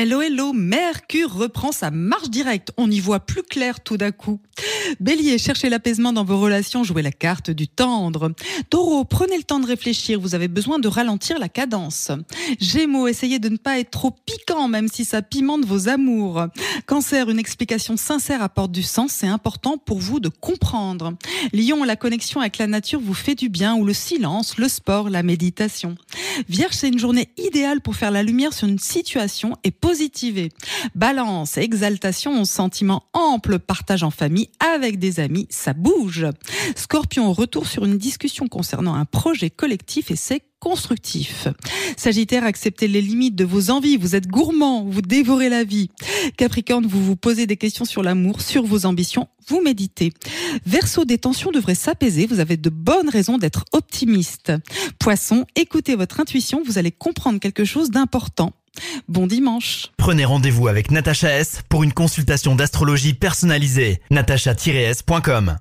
Hello, hello, Mercure reprend sa marche directe. On y voit plus clair tout d'un coup. Bélier, cherchez l'apaisement dans vos relations, jouez la carte du tendre. Taureau, prenez le temps de réfléchir, vous avez besoin de ralentir la cadence. Gémeaux, essayez de ne pas être trop piquant, même si ça pimente vos amours. Cancer, une explication sincère apporte du sens, c'est important pour vous de comprendre. Lion, la connexion avec la nature vous fait du bien, ou le silence, le sport, la méditation. Vierge, c'est une journée idéale pour faire la lumière sur une situation et positiver. Balance, exaltation, sentiment ample, partage en famille avec des amis, ça bouge. Scorpion, retour sur une discussion concernant un projet collectif et c'est constructif. Sagittaire, acceptez les limites de vos envies, vous êtes gourmand, vous dévorez la vie. Capricorne, vous vous posez des questions sur l'amour, sur vos ambitions, vous méditez. Verseau, des tensions devraient s'apaiser, vous avez de bonnes raisons d'être optimiste. Poisson, écoutez votre intuition, vous allez comprendre quelque chose d'important. Bon dimanche. Prenez rendez-vous avec Natacha S pour une consultation d'astrologie personnalisée. natacha-s.com